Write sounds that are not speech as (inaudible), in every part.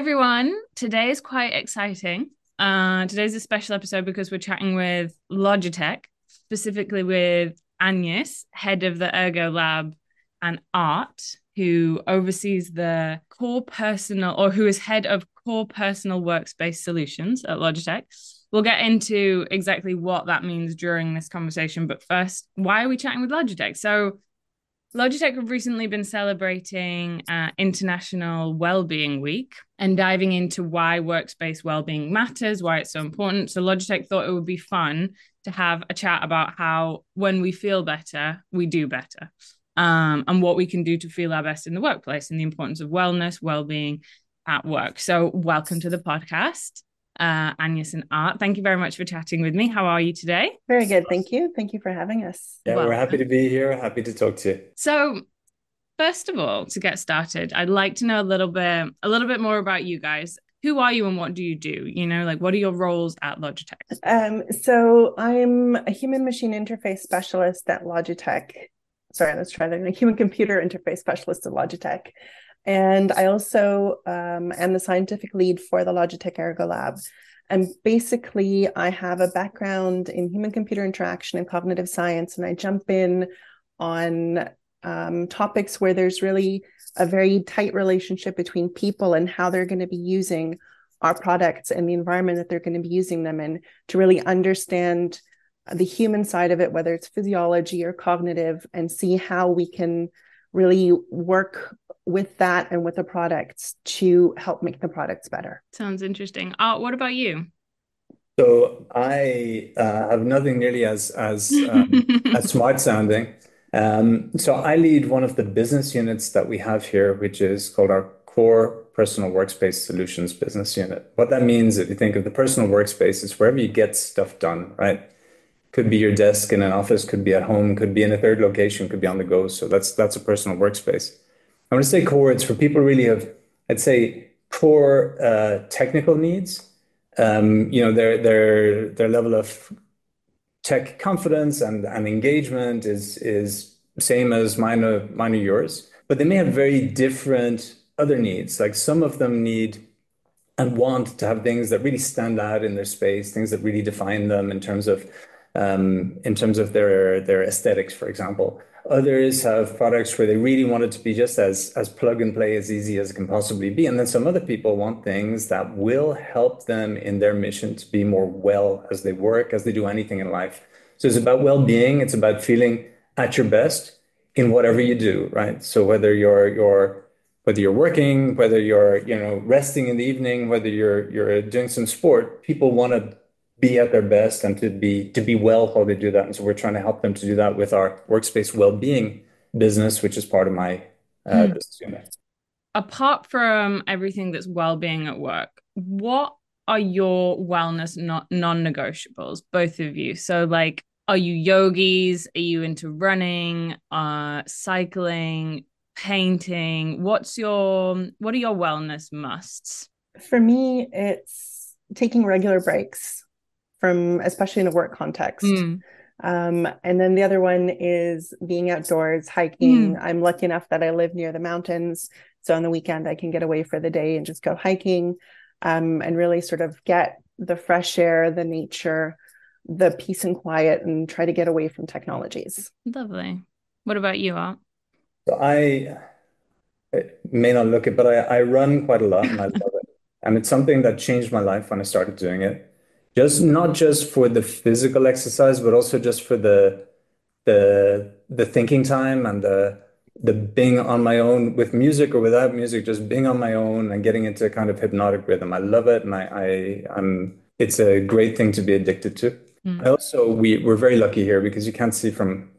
everyone. Today is quite exciting. Uh, today's a special episode because we're chatting with Logitech, specifically with Agnes, head of the Ergo Lab, and Art, who oversees the core personal or who is head of core personal workspace solutions at Logitech. We'll get into exactly what that means during this conversation. But first, why are we chatting with Logitech? So, Logitech have recently been celebrating uh, International Wellbeing Week and diving into why workspace well-being matters, why it's so important. So Logitech thought it would be fun to have a chat about how when we feel better, we do better, um, and what we can do to feel our best in the workplace, and the importance of wellness, well-being at work. So welcome to the podcast uh, Agnes and Art. Thank you very much for chatting with me. How are you today? Very good. Thank you. Thank you for having us. Yeah, we're happy to be here. Happy to talk to you. So, first of all, to get started, I'd like to know a little bit a little bit more about you guys. Who are you and what do you do? You know, like what are your roles at Logitech? Um, so I'm a human machine interface specialist at Logitech. Sorry, let's try that. A human computer interface specialist at Logitech. And I also um, am the scientific lead for the Logitech Ergo Lab. And basically, I have a background in human computer interaction and cognitive science, and I jump in on um, topics where there's really a very tight relationship between people and how they're going to be using our products and the environment that they're going to be using them in to really understand the human side of it, whether it's physiology or cognitive, and see how we can really work with that and with the products to help make the products better. Sounds interesting. Uh, what about you? So I uh, have nothing nearly as as um, (laughs) as smart sounding. Um, so I lead one of the business units that we have here, which is called our Core Personal Workspace Solutions business unit. What that means, if you think of the personal workspace, it's wherever you get stuff done, right? Could be your desk in an office, could be at home, could be in a third location, could be on the go. So that's that's a personal workspace. I want to say core. It's for people really of, I'd say, core uh, technical needs. Um, you know, their their their level of tech confidence and, and engagement is is same as mine or mine or yours, but they may have very different other needs. Like some of them need and want to have things that really stand out in their space, things that really define them in terms of um, in terms of their their aesthetics, for example. Others have products where they really want it to be just as as plug and play as easy as it can possibly be. And then some other people want things that will help them in their mission to be more well as they work, as they do anything in life. So it's about well-being, it's about feeling at your best in whatever you do, right? So whether you're you're whether you're working, whether you're, you know, resting in the evening, whether you're you're doing some sport, people want to be at their best and to be to be well while they do that. And so we're trying to help them to do that with our workspace well-being business, which is part of my uh, mm. business unit. Apart from everything that's well-being at work, what are your wellness not non-negotiables, both of you? So like are you yogis? Are you into running, uh cycling, painting? What's your what are your wellness musts? For me, it's taking regular breaks from especially in a work context. Mm. Um, and then the other one is being outdoors, hiking. Mm. I'm lucky enough that I live near the mountains. So on the weekend, I can get away for the day and just go hiking um, and really sort of get the fresh air, the nature, the peace and quiet, and try to get away from technologies. Lovely. What about you, Art? So I, I may not look it, but I, I run quite a lot and I love it. And it's something that changed my life when I started doing it just not just for the physical exercise, but also just for the the the thinking time and the the being on my own with music or without music, just being on my own and getting into a kind of hypnotic rhythm. I love it, and I, I I'm it's a great thing to be addicted to. Mm. I also we we're very lucky here because you can't see from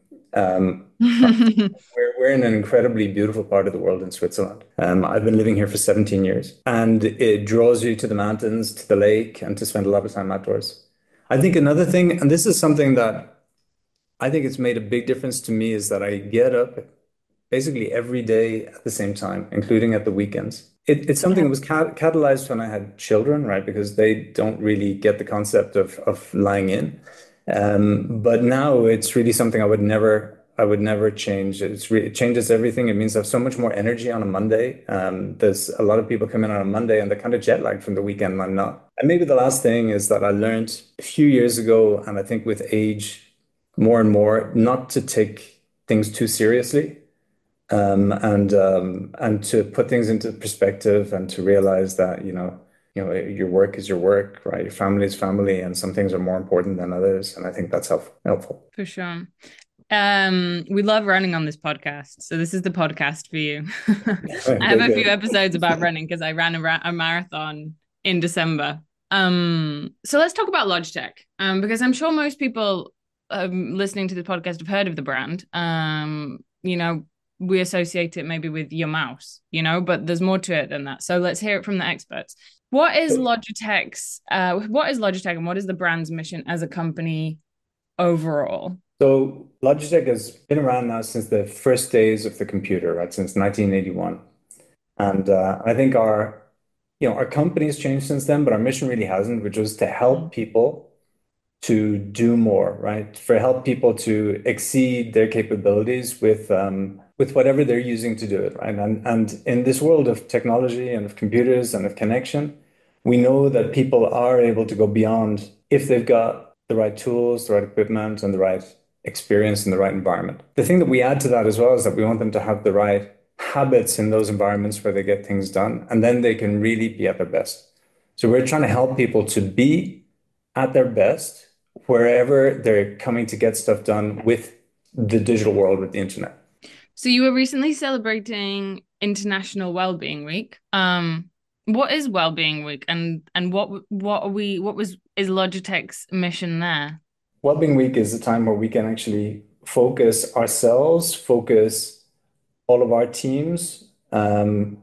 (laughs) we're, we're in an incredibly beautiful part of the world in Switzerland. Um, I've been living here for 17 years, and it draws you to the mountains, to the lake, and to spend a lot of time outdoors. I think another thing, and this is something that I think it's made a big difference to me, is that I get up basically every day at the same time, including at the weekends. It, it's something that was cat- catalyzed when I had children, right? Because they don't really get the concept of, of lying in. Um, but now it's really something I would never I would never change. It's re it changes everything. It means I have so much more energy on a Monday. Um, there's a lot of people come in on a Monday and they're kind of jet lagged from the weekend. I'm not. And maybe the last thing is that I learned a few years ago, and I think with age, more and more, not to take things too seriously. Um, and um, and to put things into perspective and to realize that you know you know your work is your work right? Your family is family and some things are more important than others and i think that's help, helpful. For sure. Um we love running on this podcast so this is the podcast for you. (laughs) I have a few episodes about running because i ran a, ra- a marathon in december. Um so let's talk about logitech um because i'm sure most people um, listening to the podcast have heard of the brand. Um you know we associate it maybe with your mouse, you know, but there's more to it than that. So let's hear it from the experts. What is Logitech's uh what is Logitech and what is the brand's mission as a company overall? So Logitech has been around now since the first days of the computer, right? Since 1981. And uh, I think our you know our company has changed since then, but our mission really hasn't, which was to help people to do more, right? For help people to exceed their capabilities with um, with whatever they're using to do it, right? And and in this world of technology and of computers and of connection, we know that people are able to go beyond if they've got the right tools, the right equipment, and the right experience in the right environment. The thing that we add to that as well is that we want them to have the right habits in those environments where they get things done, and then they can really be at their best. So we're trying to help people to be at their best wherever they're coming to get stuff done with the digital world, with the internet. So you were recently celebrating International Wellbeing Week. Um, what is Wellbeing Week, and and what what are we? What was is Logitech's mission there? Wellbeing Week is a time where we can actually focus ourselves, focus all of our teams, um,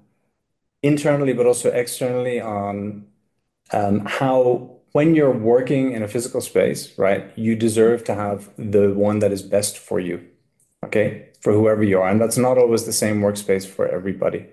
internally but also externally on um, how when you're working in a physical space, right, you deserve to have the one that is best for you, okay, for whoever you are. And that's not always the same workspace for everybody.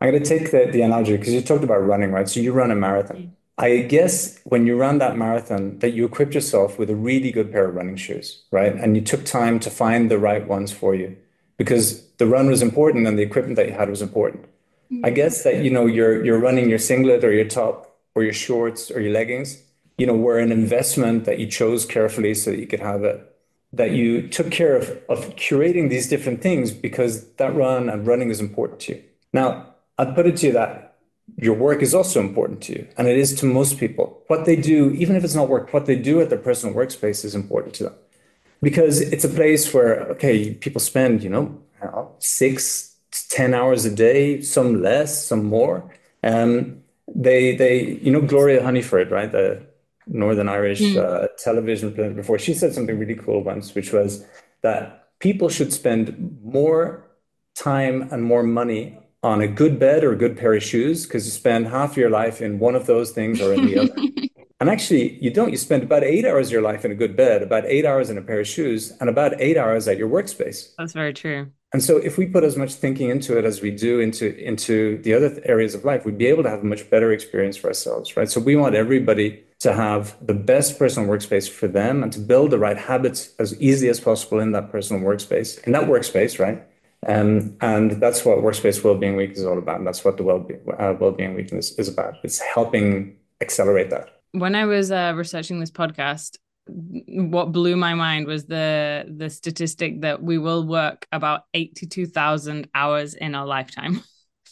I'm going to take the, the analogy because you talked about running, right? So you run a marathon. Mm. I guess when you run that marathon, that you equipped yourself with a really good pair of running shoes, right? And you took time to find the right ones for you because the run was important and the equipment that you had was important. Mm. I guess that you know you're you're running your singlet or your top or your shorts or your leggings you know, were an investment that you chose carefully so that you could have it, that you took care of, of curating these different things because that run and running is important to you. Now, I'd put it to you that your work is also important to you, and it is to most people. What they do, even if it's not work, what they do at their personal workspace is important to them because it's a place where, okay, people spend, you know, six, ten hours a day, some less, some more. Um, they, they, you know, Gloria Hunniford, right? The Northern Irish mm. uh, television before. She said something really cool once, which was that people should spend more time and more money on a good bed or a good pair of shoes because you spend half your life in one of those things or in the other. (laughs) And actually, you don't. You spend about eight hours of your life in a good bed, about eight hours in a pair of shoes, and about eight hours at your workspace. That's very true. And so if we put as much thinking into it as we do into into the other areas of life, we'd be able to have a much better experience for ourselves, right? So we want everybody to have the best personal workspace for them and to build the right habits as easily as possible in that personal workspace, in that workspace, right? Um, and that's what Workspace Wellbeing Week is all about. And that's what the Wellbeing, uh, Wellbeing Week is, is about. It's helping accelerate that. When I was uh, researching this podcast, what blew my mind was the the statistic that we will work about 82,000 hours in our lifetime.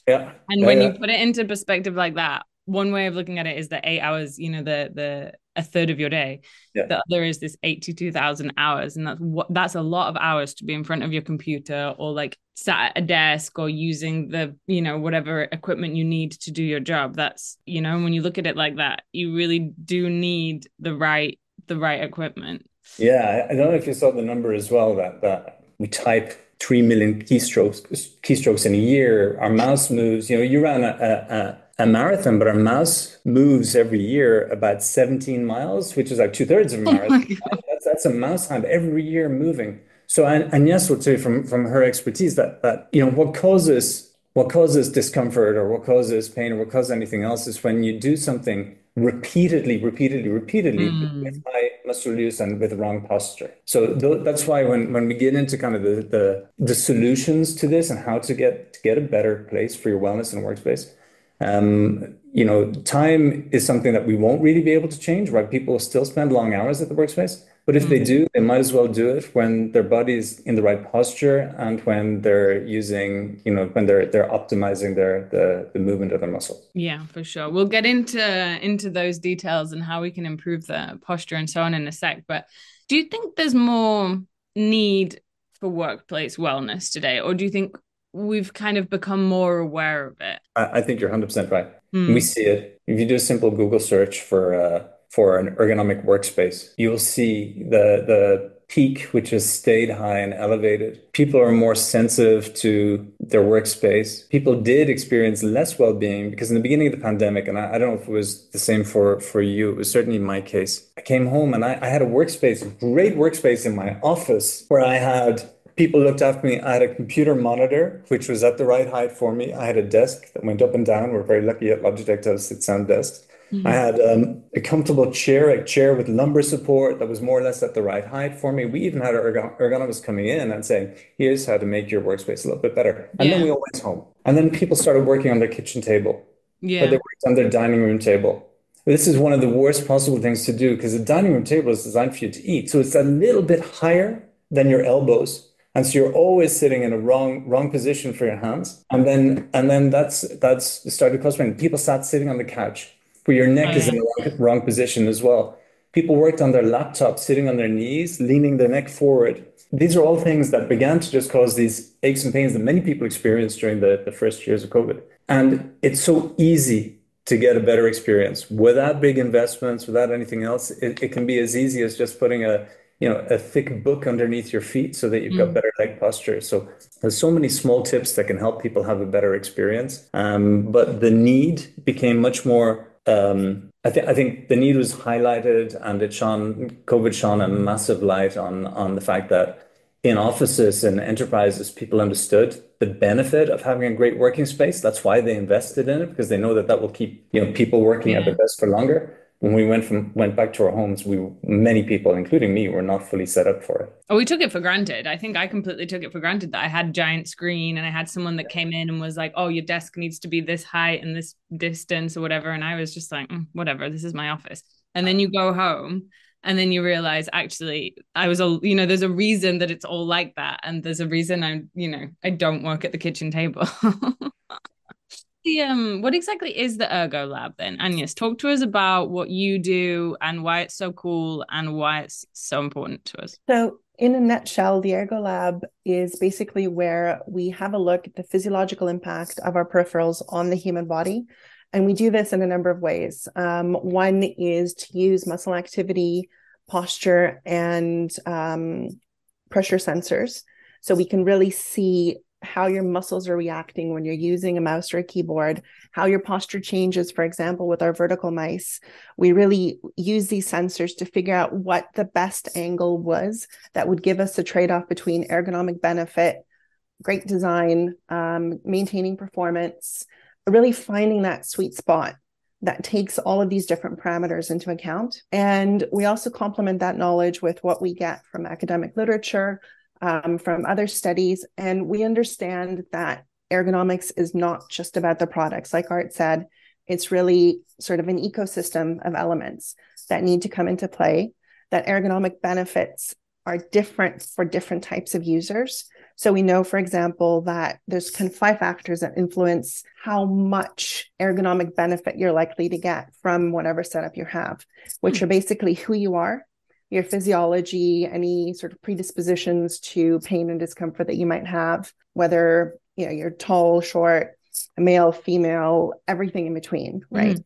Yeah. (laughs) And yeah, when yeah. you put it into perspective like that, one way of looking at it is that 8 hours, you know, the the a third of your day. Yeah. The other is this 82,000 hours and that's what that's a lot of hours to be in front of your computer or like sat at a desk or using the, you know, whatever equipment you need to do your job. That's, you know, when you look at it like that, you really do need the right the right equipment. Yeah, I don't know if you saw the number as well that that we type three million keystrokes keystrokes in a year. Our mouse moves. You know, you ran a, a, a marathon, but our mouse moves every year about 17 miles, which is like two thirds of a (laughs) marathon. Oh that's, that's a mouse hand every year moving. So, and, and yes, would say from from her expertise that that you know what causes what causes discomfort or what causes pain or what causes anything else is when you do something repeatedly, repeatedly, repeatedly mm. with high muscle use and with the wrong posture. So th- that's why when, when we get into kind of the, the the solutions to this and how to get to get a better place for your wellness and workspace, you know, time is something that we won't really be able to change, right? People still spend long hours at the workspace. But if they mm-hmm. do, they might as well do it when their body's in the right posture and when they're using, you know, when they're they're optimizing their the, the movement of their muscle. Yeah, for sure. We'll get into into those details and how we can improve the posture and so on in a sec. But do you think there's more need for workplace wellness today, or do you think we've kind of become more aware of it? I, I think you're 100% right. Mm. We see it. If you do a simple Google search for uh, for an ergonomic workspace, you'll see the the peak, which has stayed high and elevated. People are more sensitive to their workspace. People did experience less well-being because in the beginning of the pandemic, and I, I don't know if it was the same for, for you, it was certainly my case. I came home and I, I had a workspace, great workspace in my office where I had people looked after me. I had a computer monitor, which was at the right height for me. I had a desk that went up and down. We're very lucky at Logitech to have sit stand desks. Mm-hmm. I had um, a comfortable chair, a chair with lumbar support that was more or less at the right height for me. We even had our ergon- ergonomist coming in and saying, here's how to make your workspace a little bit better. And yeah. then we all went home. And then people started working on their kitchen table. Yeah. Or they worked on their dining room table. This is one of the worst possible things to do because the dining room table is designed for you to eat. So it's a little bit higher than your elbows. And so you're always sitting in a wrong wrong position for your hands. And then and then that's that's started costing. People sat sitting on the couch where your neck is in the wrong, wrong position as well. People worked on their laptop, sitting on their knees, leaning their neck forward. These are all things that began to just cause these aches and pains that many people experienced during the, the first years of COVID. And it's so easy to get a better experience without big investments, without anything else. It, it can be as easy as just putting a you know a thick book underneath your feet so that you've got mm. better leg posture so there's so many small tips that can help people have a better experience um, but the need became much more um, I, th- I think the need was highlighted and it shone, COVID shone a massive light on, on the fact that in offices and enterprises, people understood the benefit of having a great working space. That's why they invested in it because they know that that will keep you know people working yeah. at their best for longer when we went from went back to our homes, we many people, including me, were not fully set up for it. Oh, we took it for granted. I think I completely took it for granted that I had a giant screen and I had someone that came in and was like, "Oh, your desk needs to be this height and this distance or whatever," and I was just like, mm, "Whatever, this is my office." And then you go home and then you realize actually i was a you know there's a reason that it's all like that and there's a reason i'm you know i don't work at the kitchen table (laughs) the um what exactly is the ergo lab then? Agnes talk to us about what you do and why it's so cool and why it's so important to us. So in a nutshell the ergo lab is basically where we have a look at the physiological impact of our peripherals on the human body and we do this in a number of ways. Um, one is to use muscle activity posture and um, pressure sensors so we can really see how your muscles are reacting when you're using a mouse or a keyboard, how your posture changes. For example, with our vertical mice, we really use these sensors to figure out what the best angle was that would give us a trade off between ergonomic benefit, great design, um, maintaining performance, really finding that sweet spot that takes all of these different parameters into account. And we also complement that knowledge with what we get from academic literature, um, from other studies. And we understand that ergonomics is not just about the products. Like Art said, it's really sort of an ecosystem of elements that need to come into play, that ergonomic benefits are different for different types of users. So we know, for example, that there's kind of five factors that influence how much ergonomic benefit you're likely to get from whatever setup you have, which hmm. are basically who you are, your physiology, any sort of predispositions to pain and discomfort that you might have, whether you know you're tall, short, male, female, everything in between, right?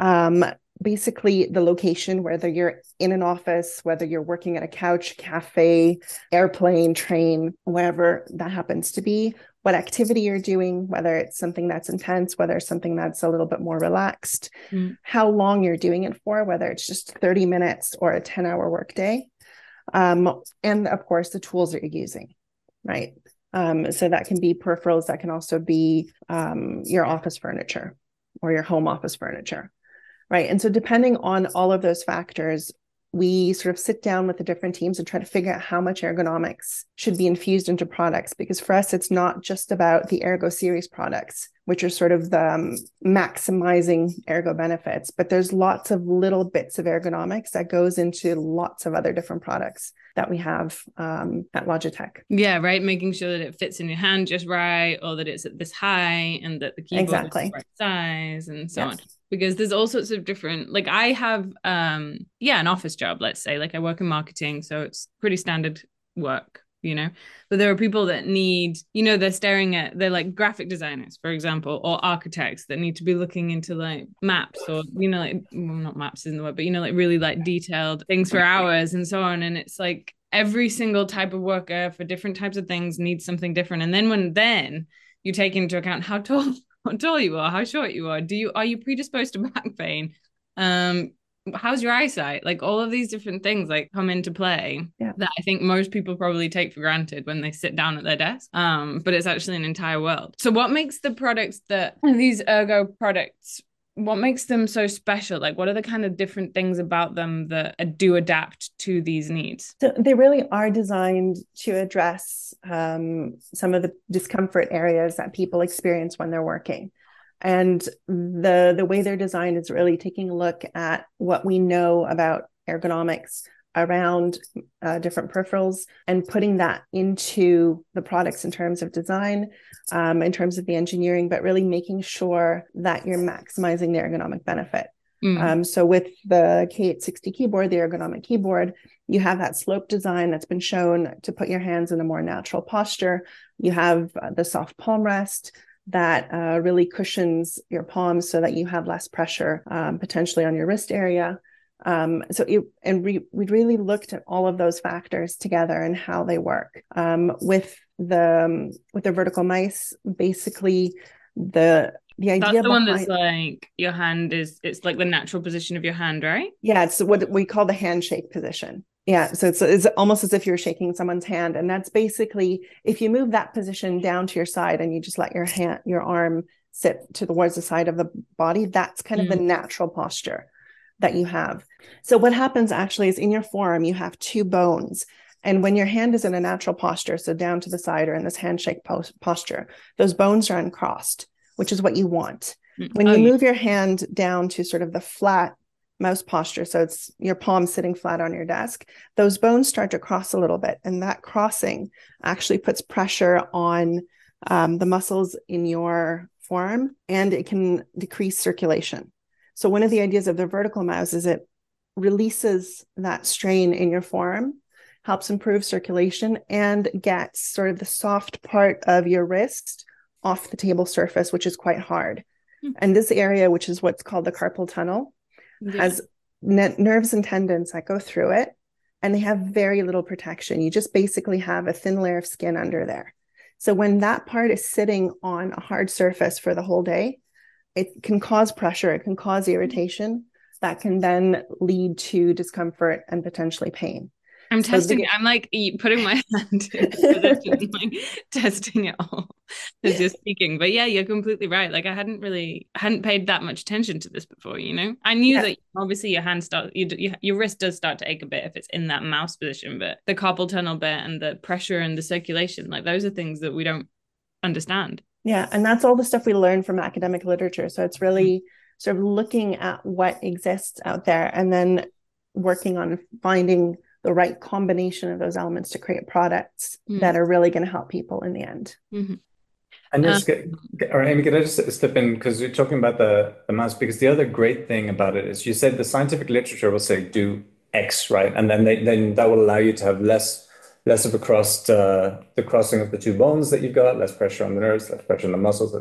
Mm. Um, basically the location, whether you're in an office, whether you're working at a couch, cafe, airplane, train, wherever that happens to be, what activity you're doing, whether it's something that's intense, whether it's something that's a little bit more relaxed, mm. how long you're doing it for, whether it's just 30 minutes or a 10 hour workday. Um, and of course, the tools that you're using, right? Um, so that can be peripherals, that can also be um, your office furniture or your home office furniture, right? And so, depending on all of those factors, we sort of sit down with the different teams and try to figure out how much ergonomics should be infused into products. Because for us, it's not just about the Ergo series products, which are sort of the um, maximizing ergo benefits, but there's lots of little bits of ergonomics that goes into lots of other different products that we have um, at Logitech. Yeah, right. Making sure that it fits in your hand just right, or that it's at this high, and that the keyboard exactly. is the right size, and so yes. on because there's all sorts of different like i have um yeah an office job let's say like i work in marketing so it's pretty standard work you know? But there are people that need you know they're staring at they're like graphic designers for example or architects that need to be looking into like maps or you know like well, not maps in the word but you know like really like detailed things for hours and so on and it's like every single type of worker for different types of things needs something different and then when then you take into account how tall how (laughs) tall you are, how short you are. Do you are you predisposed to (laughs) back pain? Um, how's your eyesight? Like all of these different things like come into play yeah. that I think most people probably take for granted when they sit down at their desk. Um, but it's actually an entire world. So what makes the products that these ergo products what makes them so special? Like what are the kind of different things about them that do adapt to these needs? So they really are designed to address um, some of the discomfort areas that people experience when they're working. And the the way they're designed is really taking a look at what we know about ergonomics around uh, different peripherals and putting that into the products in terms of design, um, in terms of the engineering, but really making sure that you're maximizing the ergonomic benefit. Mm. Um, so with the K860 keyboard, the ergonomic keyboard, you have that slope design that's been shown to put your hands in a more natural posture. You have uh, the soft palm rest that uh, really cushions your palms so that you have less pressure um, potentially on your wrist area. Um, so it, and we we really looked at all of those factors together and how they work. Um, with the um, with the vertical mice, basically the the idea that's the behind, one that's like your hand is it's like the natural position of your hand, right? Yeah, it's what we call the handshake position. Yeah, so it's it's almost as if you're shaking someone's hand, and that's basically if you move that position down to your side and you just let your hand your arm sit towards the side of the body, that's kind mm. of the mm. natural posture that you have. So, what happens actually is in your forearm, you have two bones. And when your hand is in a natural posture, so down to the side or in this handshake post- posture, those bones are uncrossed, which is what you want. Mm, when you oh, move your hand down to sort of the flat mouse posture, so it's your palm sitting flat on your desk, those bones start to cross a little bit. And that crossing actually puts pressure on um, the muscles in your forearm and it can decrease circulation. So one of the ideas of the vertical mouse is it releases that strain in your forearm, helps improve circulation, and gets sort of the soft part of your wrist off the table surface, which is quite hard. Mm-hmm. And this area, which is what's called the carpal tunnel, yeah. has ne- nerves and tendons that go through it, and they have very little protection. You just basically have a thin layer of skin under there. So when that part is sitting on a hard surface for the whole day, it can cause pressure, it can cause irritation that can then lead to discomfort and potentially pain. I'm so testing. The, I'm like putting my (laughs) hand in like (laughs) testing it all as you're speaking. But yeah, you're completely right. Like I hadn't really hadn't paid that much attention to this before. You know, I knew yeah. that obviously your hand start you, you, your wrist does start to ache a bit if it's in that mouse position, but the carpal tunnel bit and the pressure and the circulation, like those are things that we don't understand. Yeah, and that's all the stuff we learn from academic literature. So it's really sort of looking at what exists out there and then working on finding the right combination of those elements to create products mm. that are really going to help people in the end. Mm-hmm. And just uh, get, or Amy, can I just step in because you're talking about the the mouse? Because the other great thing about it is you said the scientific literature will say do X, right, and then they, then that will allow you to have less less of a crossed uh, the crossing of the two bones that you've got, less pressure on the nerves, less pressure on the muscles.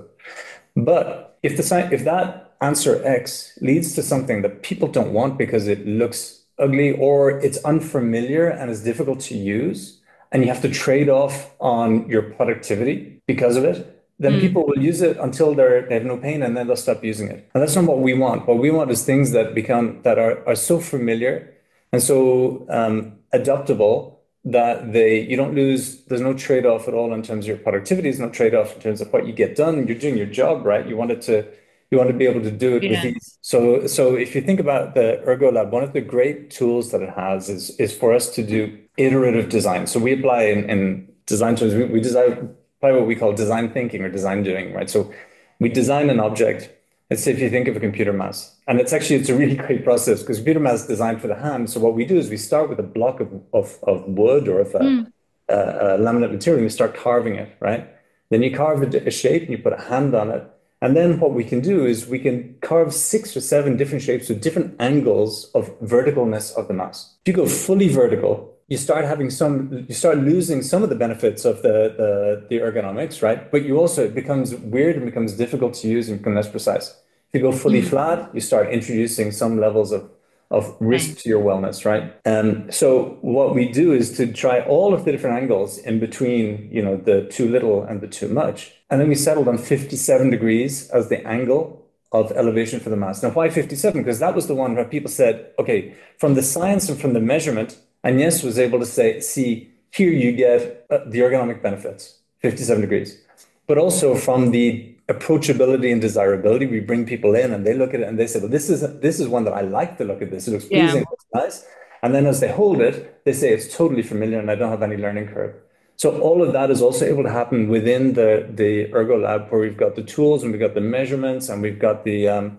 But if the if that answer X leads to something that people don't want because it looks ugly or it's unfamiliar and is difficult to use, and you have to trade off on your productivity because of it, then mm. people will use it until they're they have no pain and then they'll stop using it. And that's not what we want. What we want is things that become that are are so familiar and so um, adaptable that they you don't lose there's no trade-off at all in terms of your productivity there's no trade-off in terms of what you get done you're doing your job right you want it to You want to be able to do it with ease. So, so if you think about the Ergo Lab, one of the great tools that it has is is for us to do iterative design. So we apply in, in design terms, we, we design apply what we call design thinking or design doing, right? So we design an object. Let's say if you think of a computer mouse, and it's actually it's a really (laughs) great process because computer mouse is designed for the hand. So what we do is we start with a block of of, of wood or of a, Mm. a, a laminate material, and you start carving it, right? Then you carve a, a shape and you put a hand on it. And then what we can do is we can carve six or seven different shapes with different angles of verticalness of the mouse. If you go fully vertical, you start having some, you start losing some of the benefits of the, the, the ergonomics, right? But you also, it becomes weird and becomes difficult to use and become less precise. If you go fully flat, you start introducing some levels of of risk Right. to your wellness, right? Um, so what we do is to try all of the different angles in between, you know, the too little and the too much, and then we settled on 57 degrees as the angle of elevation for the mouse. Now, why 57? Because that was the one where people said, okay, from the science and from the measurement, Agnes was able to say, see, here you get uh, the ergonomic benefits, 57 degrees but also from the approachability and desirability. We bring people in and they look at it and they say, well, this is this is one that I like to look at this. It looks Yeah. pleasing, looks nice. And then as they hold it, they say it's totally familiar and I don't have any learning curve. So all of that is also able to happen within the the Ergo Lab where we've got the tools and we've got the measurements and we've got the um,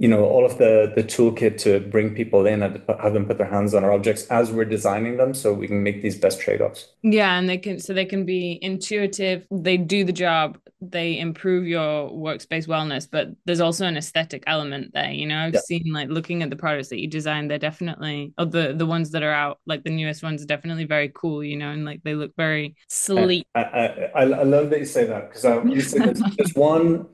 you know, all of the the toolkit to bring people in and have them put their hands on our objects as we're designing them so we can make these best trade-offs. Yeah, and they can so they can be intuitive, they do the job, they improve your workspace wellness, but there's also an aesthetic element there. You know, I've Yeah. seen like looking at the products that you design, they're definitely or the the ones that are out, like the newest ones are definitely very cool, you know, and like they look very sleek. I, I, I I love that you say that because I you say there's, there's (laughs) one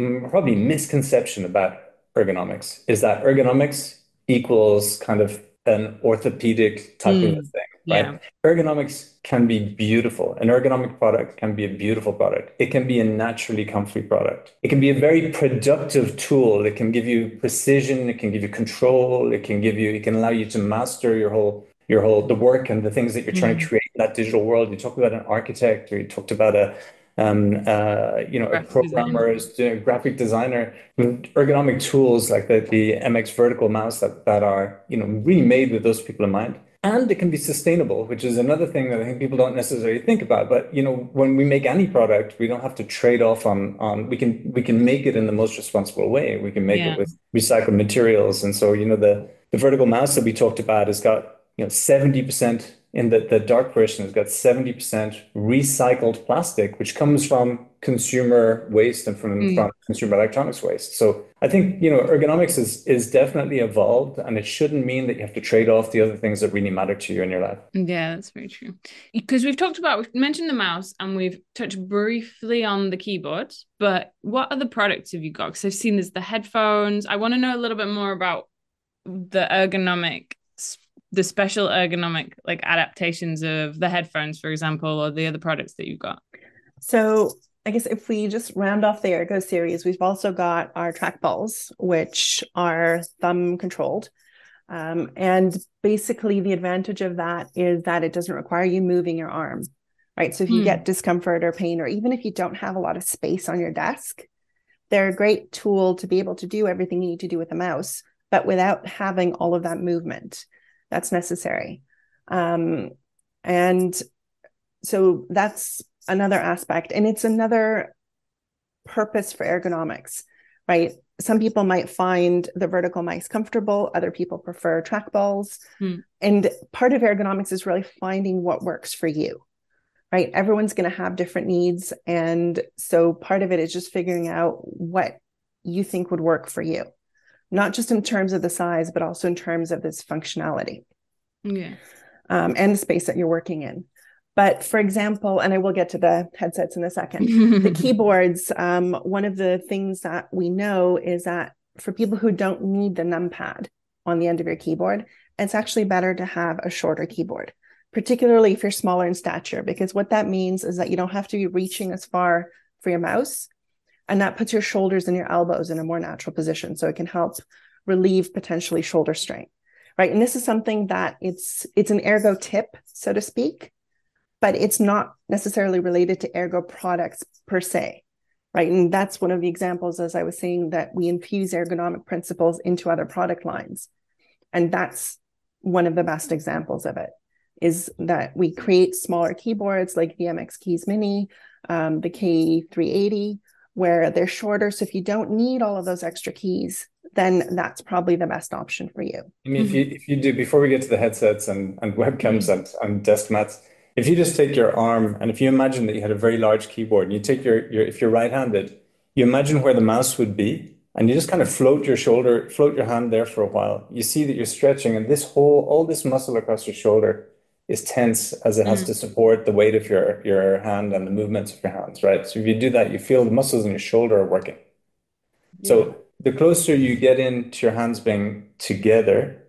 mm, probably misconception about ergonomics is that ergonomics equals kind of an orthopedic type of Mm, thing, yeah. right? Ergonomics can be beautiful. An ergonomic product can be a beautiful product. It can be a naturally comfy product. It can be a very productive tool. It can give you precision. It can give you control. It can give you, it can allow you to master your whole, your whole, the work and the things that you're trying to Mm. create in that digital world. You talked about an architect or you talked about a, Um, mm-hmm. uh, you know, a Graphic designer. programmer, a graphic designer, ergonomic tools like the, the MX vertical mouse that, that are, you know, really made with those people in mind. And it can be sustainable, which is another thing that I think people don't necessarily think about. But you know, when we make any product, we don't have to trade off on on we can we can make it in the most responsible way. We can make Yeah. it with recycled materials. And so, you know, the the vertical mouse that we talked about has got, you know, 70% in the, the dark version has got 70% recycled plastic, which comes from consumer waste and from, Mm. from consumer electronics waste. So I think, you know, ergonomics is is definitely evolved and it shouldn't mean that you have to trade off the other things that really matter to you in your life. Yeah, that's very true. Because we've talked about, we've mentioned the mouse and we've touched briefly on the keyboard, but what other products have you got? Because I've seen there's the headphones. I want to know a little bit more about the ergonomic, the special ergonomic like adaptations of the headphones, for example, or the other products that you've got. So I guess if we just round off the Ergo series, we've also got our trackballs, which are thumb controlled. Um, and basically, the advantage of that is that it doesn't require you moving your arm, right? So if you Hmm. get discomfort or pain, or even if you don't have a lot of space on your desk, they're a great tool to be able to do everything you need to do with a mouse, but without having all of that movement that's necessary. Um, and so that's another aspect. And it's another purpose for ergonomics right? Some people might find the vertical mice comfortable other people prefer trackballs Hmm. and part of ergonomics is really finding what works for you right? Everyone's going to have different needs. And so part of it is just figuring out what you think would work for you not just in terms of the size but also in terms of this functionality Yeah. um, and the space that you're working in. But for example, and I will get to the headsets in a second, the (laughs) keyboards, um, one of the things that we know is that for people who don't need the numpad on the end of your keyboard, it's actually better to have a shorter keyboard, particularly if you're smaller in stature, because what that means is that you don't have to be reaching as far for your mouse. And that puts your shoulders and your elbows in a more natural position. So it can help relieve potentially shoulder strain right and this is something that it's it's an ergo tip so to speak but it's not necessarily related to ergo products per se right? And that's one of the examples, as I was saying, that we infuse ergonomic principles into other product lines. And that's one of the best examples of it is that we create smaller keyboards like the MX Keys Mini, um, the K380, where they're shorter. So if you don't need all of those extra keys, then that's probably the best option for you. I mean, if you mm-hmm. if you do before we get to the headsets and, and webcams and, and desk mats, if you just take your arm and if you imagine that you had a very large keyboard and you take your, your if you're right-handed, you imagine where the mouse would be and you just kind of float your shoulder, float your hand there for a while. You see that you're stretching and this whole all this muscle across your shoulder is tense as it has mm. to support the weight of your your hand and the movements of your hands, right? So if you do that, you feel the muscles in your shoulder are working. Yeah. So the closer you get into your hands being together,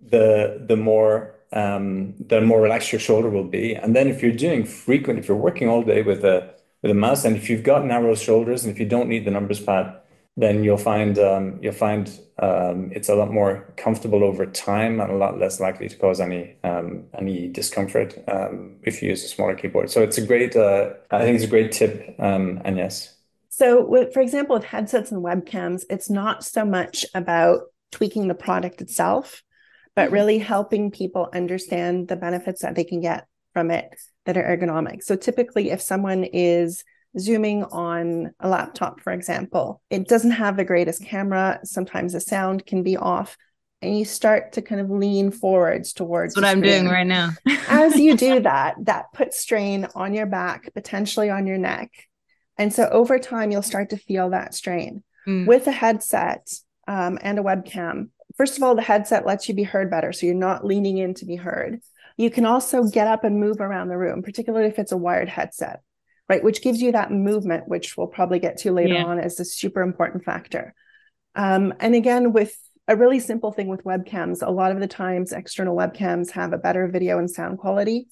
the the more um, the more relaxed your shoulder will be. And then if you're doing frequent, if you're working all day with a with a mouse, and if you've got narrow shoulders, and if you don't need the numbers pad, then you'll find um, you'll find um, it's a lot more comfortable over time and a lot less likely to cause any um, any discomfort um, if you use a smaller keyboard. So it's a great uh, I think it's a great tip, um, and yes. So, with, for example, with headsets and webcams, it's not so much about tweaking the product itself, but mm-hmm. really helping people understand the benefits that they can get from it that are ergonomic. So, typically, if someone is zooming on a laptop, for example, it doesn't have the greatest camera. Sometimes the sound can be off. And you start to kind of lean forwards towards what I'm doing right now. (laughs) As you do that, that puts strain on your back, potentially on your neck. And so over time, you'll start to feel that strain. Mm. With a headset um, and a webcam, first of all, the headset lets you be heard better. So you're not leaning in to be heard. You can also get up and move around the room, particularly if it's a wired headset right? Which gives you that movement, which we'll probably get to later yeah. on as a super important factor. Um, and again, with a really simple thing with webcams, a lot of the times external webcams have a better video and sound quality.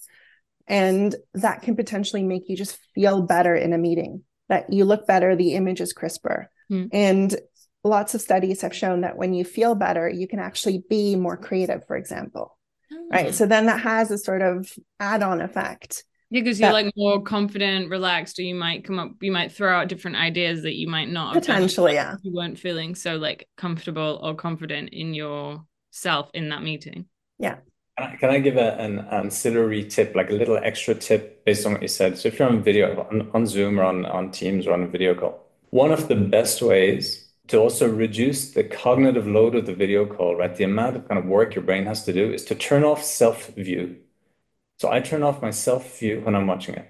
And that can potentially make you just feel better in a meeting, that you look better, the image is crisper. Mm. And lots of studies have shown that when you feel better, you can actually be more creative, for example. Right. So then that has a sort of add on effect. Yeah, because you're like more confident, relaxed, or you might come up, you might throw out different ideas that you might not potentially, yeah. You weren't feeling so like comfortable or confident in yourself in that meeting. Yeah. Can I, can I give a, an ancillary tip, like a little extra tip based on what you said? So if you're on video, on, on Zoom or on, on Teams or on a video call, one of the best ways to also reduce the cognitive load of the video call, right? The amount of kind of work your brain has to do is to turn off self view. So I turn off my self view when I'm watching it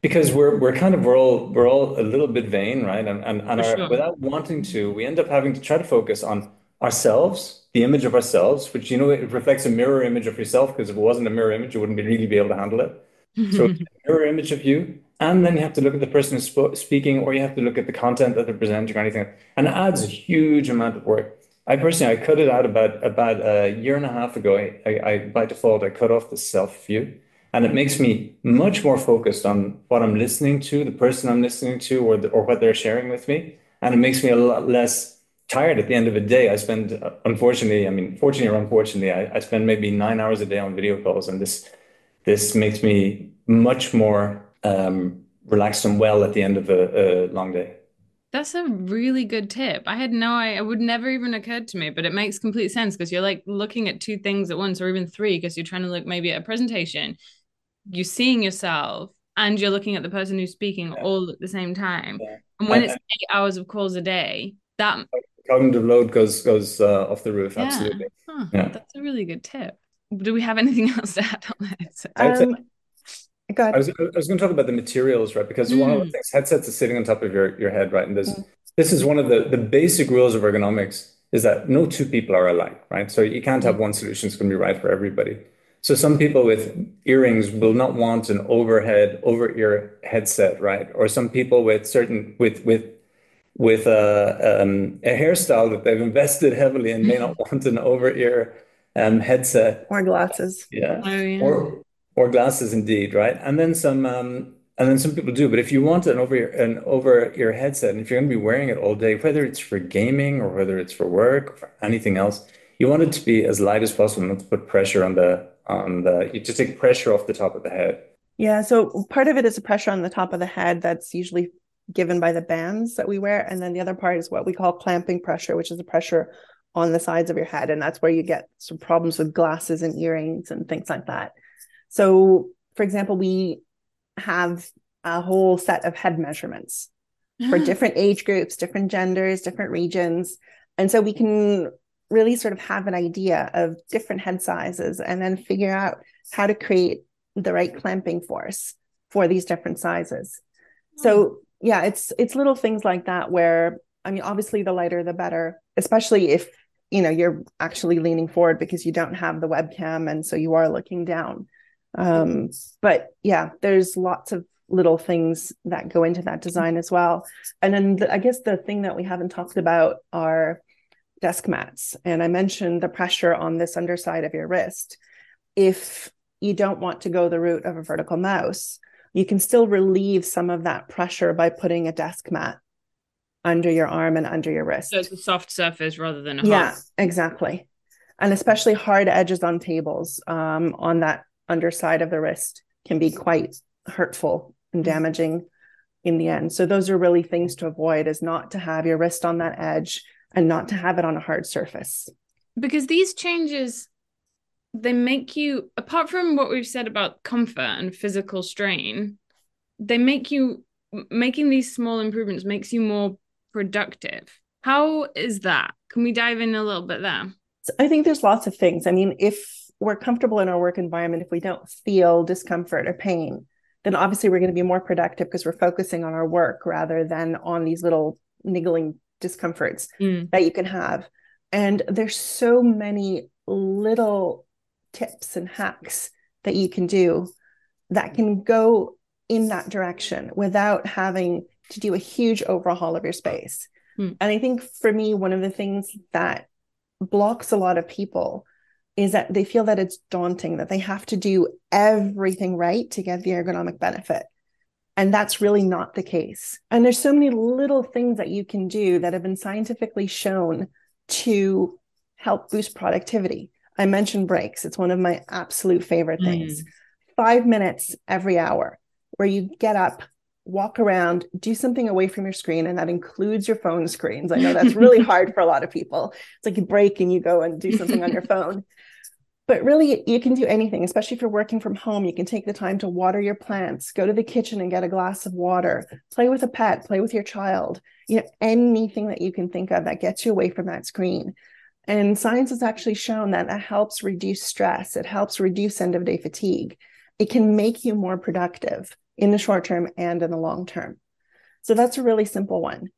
because we're we're kind of we're all we're all a little bit vain, right? And and, and our, sure. without wanting to, we end up having to try to focus on ourselves, the image of ourselves, which you know it reflects a mirror image of yourself. Because if it wasn't a mirror image, you wouldn't be, really be able to handle it. so (laughs) it's a mirror image of you, and then you have to look at the person who's sp- speaking, or you have to look at the content that they're presenting, or anything, and it adds a huge amount of work. I personally, I cut it out about about a year and a half ago. I, I, I by default, I cut off the self view, and it makes me much more focused on what I'm listening to, the person I'm listening to, or the, or what they're sharing with me, and it makes me a lot less tired at the end of the day. I spend, unfortunately, I mean, fortunately or unfortunately, I, I spend maybe nine hours a day on video calls, and this this makes me much more um, relaxed and well at the end of a, a long day. That's a really good tip. I had no I it would never even occurred to me, but it makes complete sense because you're like looking at two things at once or even three because you're trying to look maybe at a presentation, you're seeing yourself and you're looking at the person who's speaking yeah. all at the same time. Yeah. And when it's eight hours of calls a day, that cognitive load goes goes uh, off the roof. Yeah. Absolutely. Huh. Yeah. That's a really good tip. Do we have anything (laughs) else to add on this? Um, Go ahead. I was, I was going to talk about the materials, right? Because mm. one of the mm. things, headsets are sitting on top of your, your head, right? And this, mm. this is one of the, the basic rules of ergonomics is that no two people are alike, right? So you can't have mm. one solution that's going to be right for everybody. So some people with earrings will not want an overhead over ear headset, right? Or some people with certain with with with a um, a hairstyle that they've invested heavily in may not (laughs) want an over ear um, headset or glasses. Yeah. Oh, yeah. Or or glasses indeed, right? And then some um, and then some people do. But if you want an over an over ear headset, and if you're going to be wearing it all day, whether it's for gaming or whether it's for work or for anything else, you want it to be as light as possible, not to put pressure on the on the you to take pressure off the top of the head. Yeah. So part of it is a pressure on the top of the head that's usually given by the bands that we wear. And then the other part is what we call clamping pressure, which is the pressure on the sides of your head. And that's where you get some problems with glasses and earrings and things like that. So, for example, we have a whole set of head measurements for (laughs) different age groups, different genders, different regions. And so we can really sort of have an idea of different head sizes and then figure out how to create the right clamping force for these different sizes. So hmm. yeah, it's it's little things like that where I mean obviously the lighter the better, especially if you know you're actually leaning forward because you don't have the webcam and so you are looking down. Um, but yeah, there's lots of little things that go into that design as well. And then the, I guess the thing that we haven't talked about are desk mats. And I mentioned the pressure on this underside of your wrist. If you don't want to go the route of a vertical mouse, you can still relieve some of that pressure by putting a desk mat under your arm and under your wrist. So it's a soft surface rather than a yeah, exactly. And especially hard edges on tables um, on that underside of the wrist can be quite hurtful and mm-hmm. damaging in the end. So those are really things to avoid is not to have your wrist on that edge and not to have it on a hard surface. Because these changes they make you apart from what we've said about comfort and physical strain, they make you making these small improvements makes you more productive. How is that? Can we dive in a little bit there? I think there's lots of things. I mean, if we're comfortable in our work environment, if we don't feel discomfort or pain, then obviously we're going to be more productive because we're focusing on our work rather than on these little niggling discomforts mm. that you can have. And there's so many little tips and hacks that you can do that can go in that direction without having to do a huge overhaul of your space. Mm. And I think for me, one of the things that blocks a lot of people is that they feel that it's daunting, that they have to do everything right to get the ergonomic benefit. And that's really not the case. And there's so many little things that you can do that have been scientifically shown to help boost productivity. I mentioned breaks. It's one of my absolute favorite mm. things. Five minutes every hour where you get up, walk around, do something away from your screen. And that includes your phone screens. I know that's really (laughs) hard for a lot of people. It's like you break and you go and do something on your (laughs) phone but really you can do anything especially if you're working from home you can take the time to water your plants go to the kitchen and get a glass of water play with a pet play with your child you know anything that you can think of that gets you away from that screen. And science has actually shown that that helps reduce stress it helps reduce end of day fatigue. It can make you more productive in the short term and in the long term. So that's a really simple one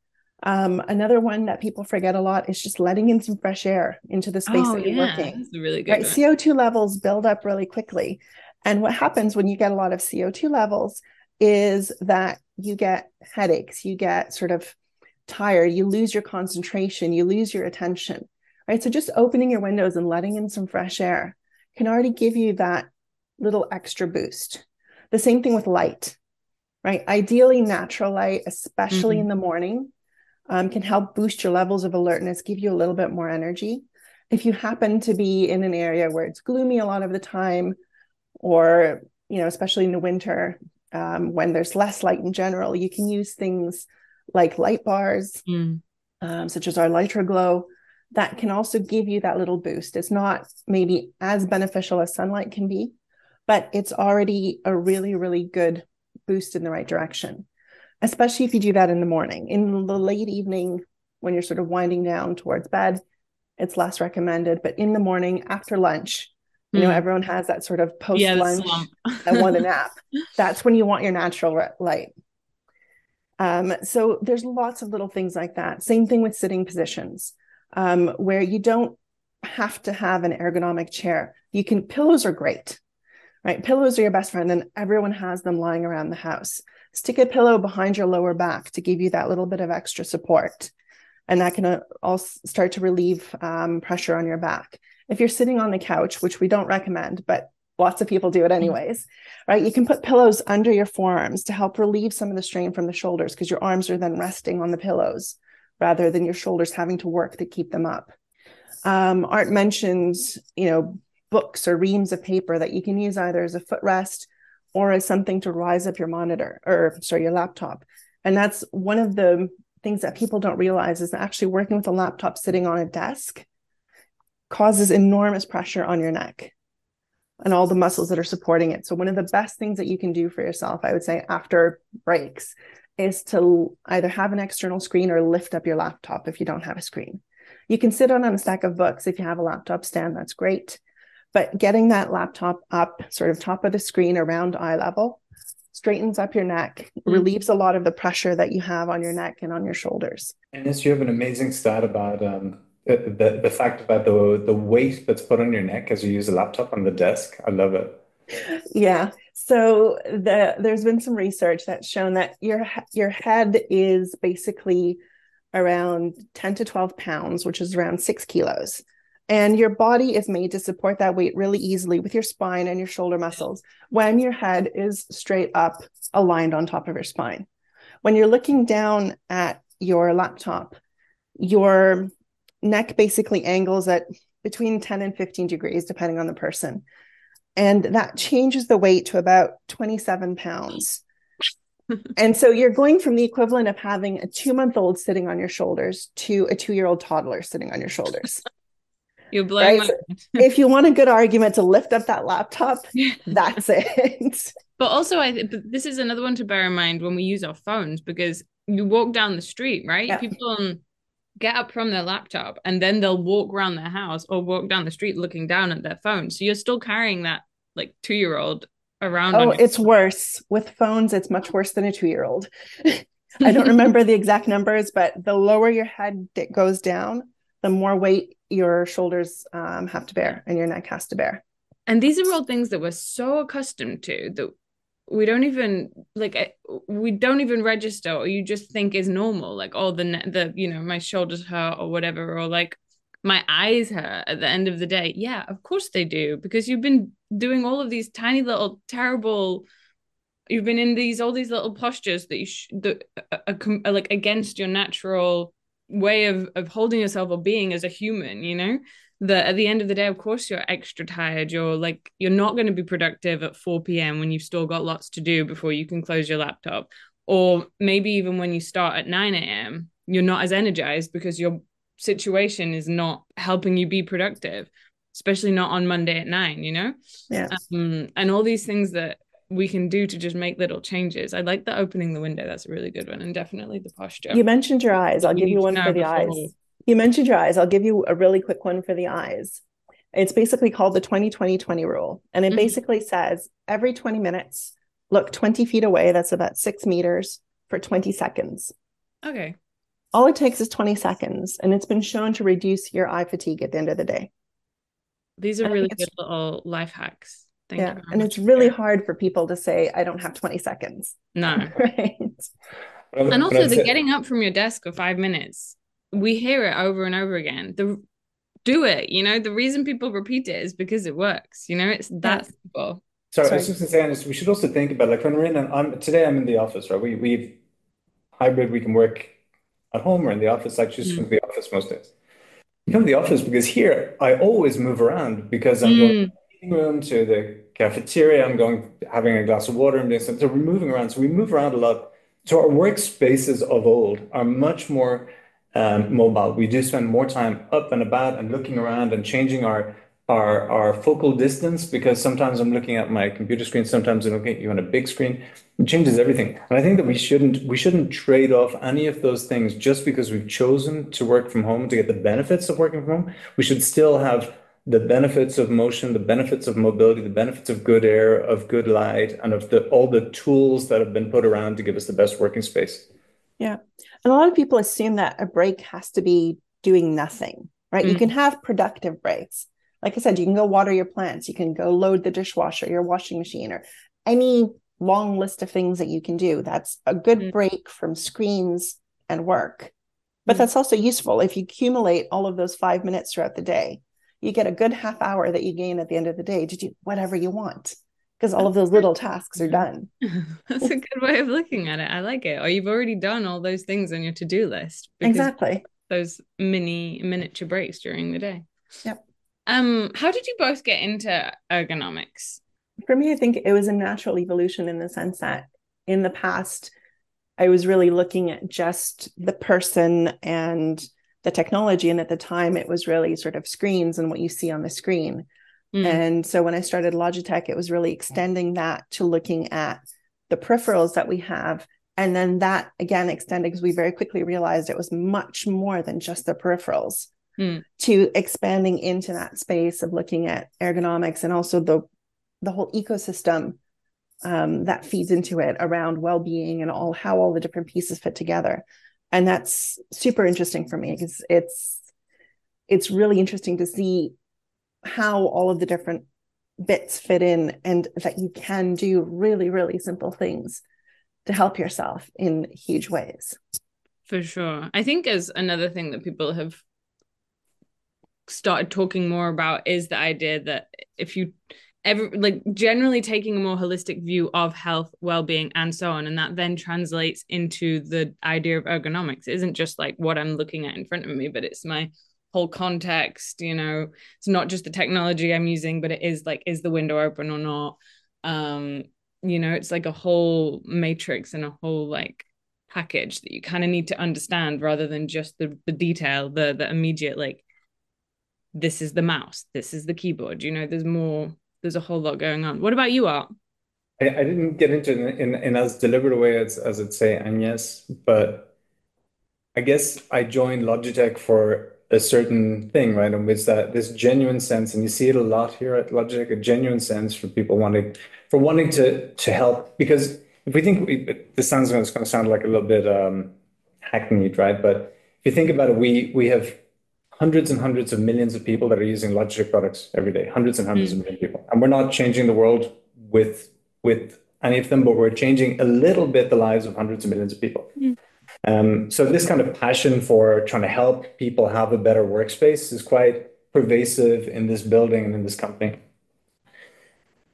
um, another one that people forget a lot is just letting in some fresh air into the space oh, that you're yeah. working. That's really good. Right? CO2 levels build up really quickly. And what happens when you get a lot of CO2 levels is that you get headaches, you get sort of tired, you lose your concentration, you lose your attention. Right. So just opening your windows and letting in some fresh air can already give you that little extra boost. The same thing with light, right? Ideally, natural light, especially mm-hmm. in the morning, um, can help boost your levels of alertness, give you a little bit more energy. If you happen to be in an area where it's gloomy a lot of the time, or you know, especially in the winter um, when there's less light in general, you can use things like light bars, mm. um, such as our Litra Glow, that can also give you that little boost. It's not maybe as beneficial as sunlight can be, but it's already a really, really good boost in the right direction especially if you do that in the morning. In the late evening, when you're sort of winding down towards bed, it's less recommended. But in the morning after lunch, you know, hmm. everyone has that sort of post lunch and want a nap. (laughs) That's when you want your natural light. Um, so there's lots of little things like that. Same thing with sitting positions, um, where you don't have to have an ergonomic chair. You can pillows are great, right? Pillows are your best friend, and everyone has them lying around the house stick a pillow behind your lower back to give you that little bit of extra support. And that can uh, also start to relieve um, pressure on your back. If you're sitting on the couch, which we don't recommend, but lots of people do it mm-hmm. anyways, right? You can put pillows under your forearms to help relieve some of the strain from the shoulders because your arms are then resting on the pillows rather than your shoulders having to work to keep them up. Um, Art mentions, you know, books or reams of paper that you can use either as a footrest or as something to rise up your monitor or sorry your laptop And that's one of the things that people don't realize is that actually working with a laptop sitting on a desk causes enormous pressure on your neck and all the muscles that are supporting it. So, one of the best things that you can do for yourself, I would say, after breaks, is to either have an external screen or lift up your laptop if you don't have a screen. You can sit on a stack of books if you have a laptop stand, that's great. But getting that laptop up, sort of top of the screen around eye level, straightens up your neck, mm-hmm. relieves a lot of the pressure that you have on your neck and on your shoulders. And yes, you have an amazing stat about um, the, the fact about the the weight that's put on your neck as you use a laptop on the desk. I love it. Yeah. So the there's been some research that's shown that your your head is basically around 10 to 12 pounds, which is around six kilos. And your body is made to support that weight really easily with your spine and your shoulder muscles when your head is straight up aligned on top of your spine. When you're looking down at your laptop, your neck basically angles at between 10 and 15 degrees, depending on the person. And that changes the weight to about 27 pounds. (laughs) and so you're going from the equivalent of having a two month old sitting on your shoulders to a two year old toddler sitting on your shoulders. You're blowing right? (laughs) if you want a good argument to lift up that laptop, (laughs) that's it. But also, I th- this is another one to bear in mind when we use our phones because you walk down the street, right? Yeah. People um, get up from their laptop and then they'll walk around their house or walk down the street looking down at their phone. So you're still carrying that like two year old around. Oh, it's phone. worse with phones. It's much worse than a two year old. (laughs) I don't remember the exact numbers, but the lower your head it goes down, the more weight your shoulders um, have to bear and your neck has to bear. And these are all things that we're so accustomed to that we don't even like eh, we don't even register or you just think is normal like oh the the you know my shoulders hurt or whatever or like my eyes hurt at the end of the day yeah of course they do because you've been doing all of these tiny little terrible you've been in these all these little postures that you sh- that are, are, are like against your natural way of of holding yourself or being as a human you know that at the end of the day, of course, you're extra tired. You're like, you're not going to be productive at 4 p.m. when you've still got lots to do before you can close your laptop. Or maybe even when you start at 9 a.m., you're not as energized because your situation is not helping you be productive, especially not on Monday at nine, you know? Yeah. Um, and all these things that we can do to just make little changes. I like the opening the window. That's a really good one. And definitely the posture. You mentioned your eyes. I'll you give you one for the eyes. You mentioned your eyes. I'll give you a really quick one for the eyes. It's basically called the 20 20 20 rule. And it mm-hmm. basically says every 20 minutes, look 20 feet away. That's about six meters for 20 seconds. Okay. All it takes is 20 seconds. And it's been shown to reduce your eye fatigue at the end of the day. These are really good little life hacks. Thank yeah. And it's really hard for people to say, I don't have 20 seconds. (laughs) No. right. And also the getting up from your desk for five minutes we hear it over and over again. The do it, you know. The reason people repeat it is because it works. You know, it's that simple. Sorry, Sorry, I was just gonna say, we should also think about like when we're in. An, I'm today. I'm in the office, right? We we've hybrid. We can work at home or in the office. I choose mm. from the office most days. You come to the office because here I always move around because I'm mm. going to the meeting room to the cafeteria. I'm going having a glass of water and doing something. So we're moving around. So we move around a lot. So our workspaces of old are much more um, mobile. We do spend more time up and about and looking around and changing our our our focal distance because sometimes I'm looking at my computer screen, sometimes I'm looking at you on a big screen. It changes everything. And I think that we shouldn't we shouldn't trade off any of those things just because we've chosen to work from home to get the benefits of working from home. We should still have the benefits of motion, the benefits of mobility, the benefits of good air, of good light, and of the all the tools that have been put around to give us the best working space. Yeah. And a lot of people assume that a break has to be doing nothing, right? Mm. You can have productive breaks. Like I said, you can go water your plants, you can go load the dishwasher, your washing machine, or any long list of things that you can do. That's a good mm. break from screens and work. But mm. that's also useful if you accumulate all of those five minutes throughout the day. You get a good half hour that you gain at the end of the day to do whatever you want because all of those little tasks are done. (laughs) That's a good way of looking at it. I like it. Or you've already done all those things on your to-do list. Exactly. Those mini miniature breaks during the day. Yep. Um, how did you both get into ergonomics? For me, I think it was a natural evolution in the sense that in the past, I was really looking at just the person and the technology. And at the time, it was really sort of screens and what you see on the screen. Mm. And so when I started Logitech, it was really extending that to looking at the peripherals that we have. And then that again extended because we very quickly realized it was much more than just the peripherals mm. to expanding into that space of looking at ergonomics and also the the whole ecosystem um, that feeds into it around well-being and all how all the different pieces fit together and that's super interesting for me because it's it's really interesting to see how all of the different bits fit in and that you can do really really simple things to help yourself in huge ways. For sure. I think as another thing that people have started talking more about is the idea that if you ever like generally taking a more holistic view of health well-being and so on and that then translates into the idea of ergonomics. It isn't just like what i'm looking at in front of me but it's my whole context you know? It's not just the technology i'm using but it is like is the window open or not? Um you know it's like a whole matrix and a whole like package that you kind of need to understand rather than just the the detail the the immediate like this is the mouse this is the keyboard you know? There's more there's a whole lot going on. What about you art? I, I didn't get into it in, in, in as deliberate a way as, as I'd say agnes but i guess i joined logitech for a certain thing right And which that this genuine sense and you see it a lot here at logitech a genuine sense for people wanting for wanting to to help. Because if we think we, this sounds it's going to sound like a little bit um hackneyed right but if you think about it we we have hundreds and hundreds of millions of people that are using Logitech products every day, hundreds and hundreds mm. of million people. And we're not changing the world with with any of them, but we're changing a little bit the lives of hundreds of millions of people. Mm. Um, so this kind of passion for trying to help people have a better workspace is quite pervasive in this building and in this company.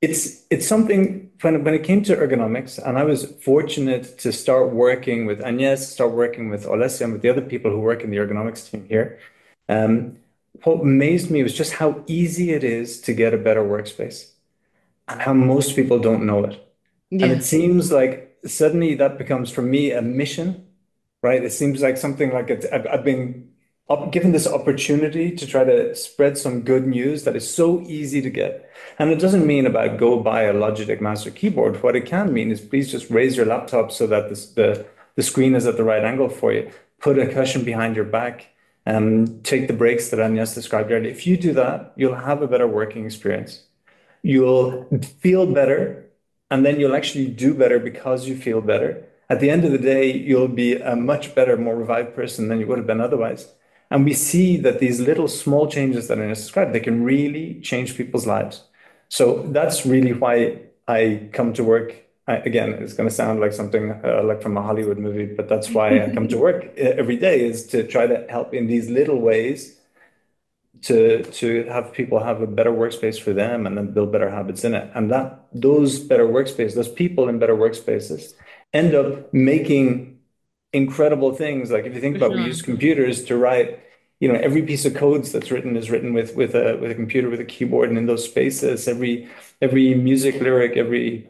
It's it's something when when it came to ergonomics, and I was fortunate to start working with Agnes, start working with Olesya and with the other people who work in the ergonomics team here. Um, what amazed me was just how easy it is to get a better workspace and how most people don't know it. Yeah. And it seems like suddenly that becomes for me a mission, right? It seems like something like it, I've, I've been given this opportunity to try to spread some good news that is so easy to get. And it doesn't mean about go buy a Logitech Master keyboard. What it can mean is please just raise your laptop so that this, the, the screen is at the right angle for you. Put a cushion behind your back Um, take the breaks that Agnes described earlier. If you do that, you'll have a better working experience. You'll feel better, and then you'll actually do better because you feel better. At the end of the day, you'll be a much better, more revived person than you would have been otherwise. And we see that these little small changes that Agnes described, they can really change people's lives. So that's really why I come to work I, again, it's going to sound like something uh, like from a Hollywood movie, but that's why I come to (laughs) work every day is to try to help in these little ways to to have people have a better workspace for them and then build better habits in it. And that those better workspaces, those people in better workspaces end up making incredible things. Like if you think about we use computers to write you know every piece of codes that's written is written with with a with a computer with a keyboard and in those spaces every every music lyric every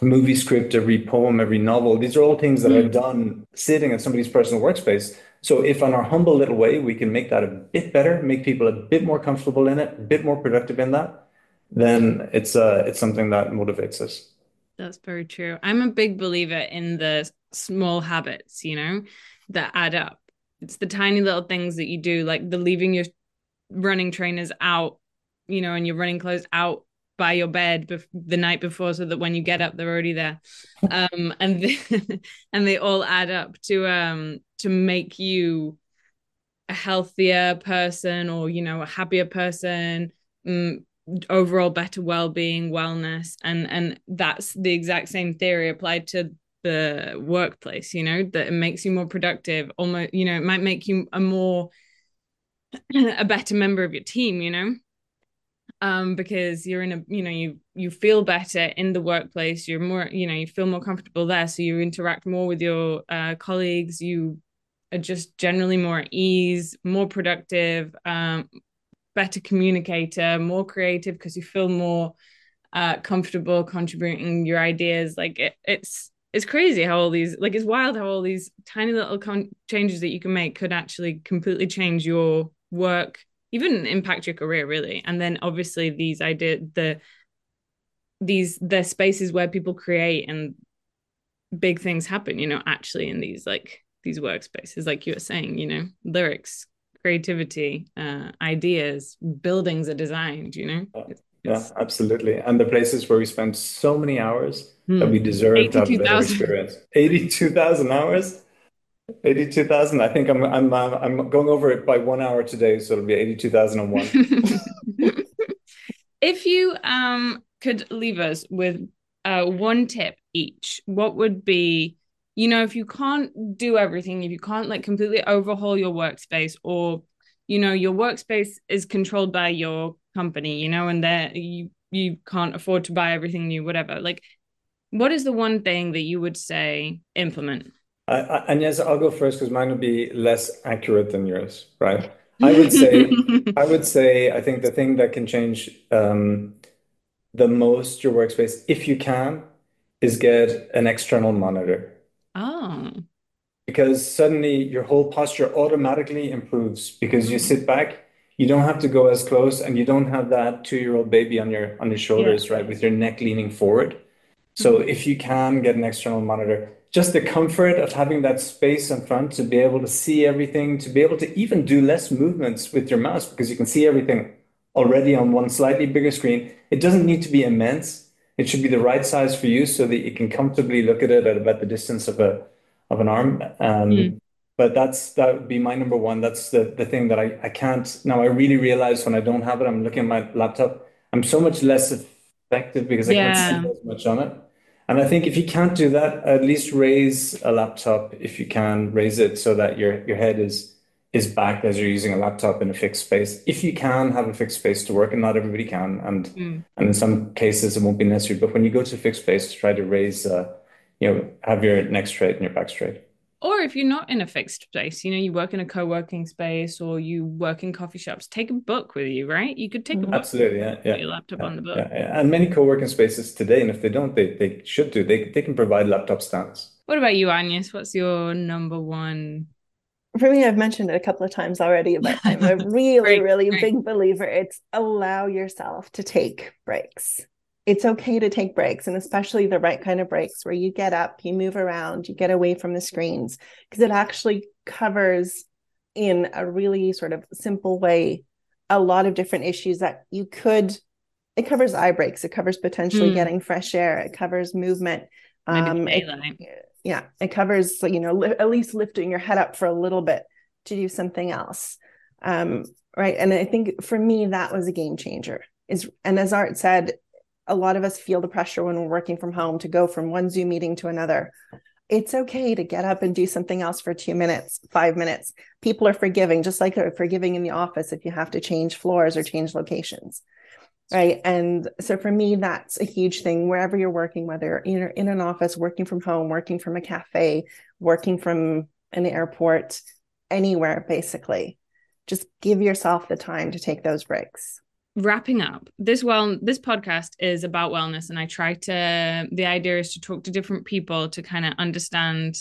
movie script, every poem, every novel. These are all things that mm. are done sitting at somebody's personal workspace. So if on our humble little way we can make that a bit better, make people a bit more comfortable in it, a bit more productive in that, then it's uh it's something that motivates us. That's very true. I'm a big believer in the small habits, you know, that add up. It's the tiny little things that you do, like the leaving your running trainers out, you know, and your running clothes out by your bed the night before so that when you get up they're already there. Um and they, (laughs) and they all add up to um to make you a healthier person or you know a happier person um, overall better well-being wellness. And and that's the exact same theory applied to the workplace you know that it makes you more productive almost you know it might make you a more (clears throat) a better member of your team you know um, because you're in a you know you you feel better in the workplace. You're more you know you feel more comfortable there. So you interact more with your uh, colleagues. You are just generally more at ease more productive um, better communicator more creative because you feel more uh, comfortable contributing your ideas. Like it, it's it's crazy how all these like it's wild how all these tiny little con- changes that you can make could actually completely change your work even impact your career really. And then obviously these idea the these the spaces where people create and big things happen you know actually in these like these workspaces like you were saying you know lyrics creativity uh ideas buildings are designed you know? It's, yeah absolutely. And the places where we spend so many hours hmm. that we deserve 82, to have better experience. 82,000 hours 82,000 I think I'm I'm uh, I'm going over it by 1 hour today so it'll be 82,001 (laughs) if you um could leave us with uh one tip each what would be you know if you can't do everything if you can't like completely overhaul your workspace or you know your workspace is controlled by your company you know and that you you can't afford to buy everything new whatever like what is the one thing that you would say implement I, I, and yes i'll go first because mine will be less accurate than yours right i would (laughs) say i would say i think the thing that can change um, the most your workspace if you can is get an external monitor Oh. Because suddenly your whole posture automatically improves because you sit back, you don't have to go as close, and you don't have that two-year-old baby on your on your shoulders, right, with your neck leaning forward. So mm-hmm. if you can get an external monitor, just the comfort of having that space in front to be able to see everything, to be able to even do less movements with your mouse because you can see everything already on one slightly bigger screen. It doesn't need to be immense. It should be the right size for you so that you can comfortably look at it at about the distance of a of an arm. Um, mm. But that's that would be my number one. That's the the thing that I, I can't now. I really realize when I don't have it, I'm looking at my laptop. I'm so much less effective because I can't see as much on it. And I think if you can't do that, at least raise a laptop if you can raise it so that your your head is is back as you're using a laptop in a fixed space. If you can have a fixed space to work, and not everybody can, and mm. and in some cases it won't be necessary. But when you go to a fixed space, try to raise, uh, you know, have your neck straight and your back straight. Or if you're not in a fixed space, you know, you work in a co-working space or you work in coffee shops, take a book with you, right? You could take a mm-hmm. book. Absolutely, yeah, yeah. your laptop yeah, on the book. Yeah, yeah. And many co-working spaces today, and if they don't, they they should do. They they can provide laptop stands. What about you, Agnes? What's your number one for me, I've mentioned it a couple of times already, (laughs) but I'm a really, really big believer. It's allow yourself to take breaks. It's okay to take breaks, and especially the right kind of breaks where you get up, you move around, you get away from the screens, because it actually covers in a really sort of simple way a lot of different issues that you could. It covers eye breaks. It covers potentially mm. getting fresh air. It covers movement. Um, it, yeah it covers you know li- at least lifting your head up for a little bit to do something else um, right and i think for me that was a game changer is and as art said a lot of us feel the pressure when we're working from home to go from one zoom meeting to another. It's okay to get up and do something else for two minutes five minutes. People are forgiving just like they're forgiving in the office if you have to change floors or change locations right? And so for me that's a huge thing. Wherever you're working whether you're in an office working from home working from a cafe working from an airport anywhere basically just give yourself the time to take those breaks wrapping up this well this podcast is about wellness and i try to the idea is to talk to different people to kind of understand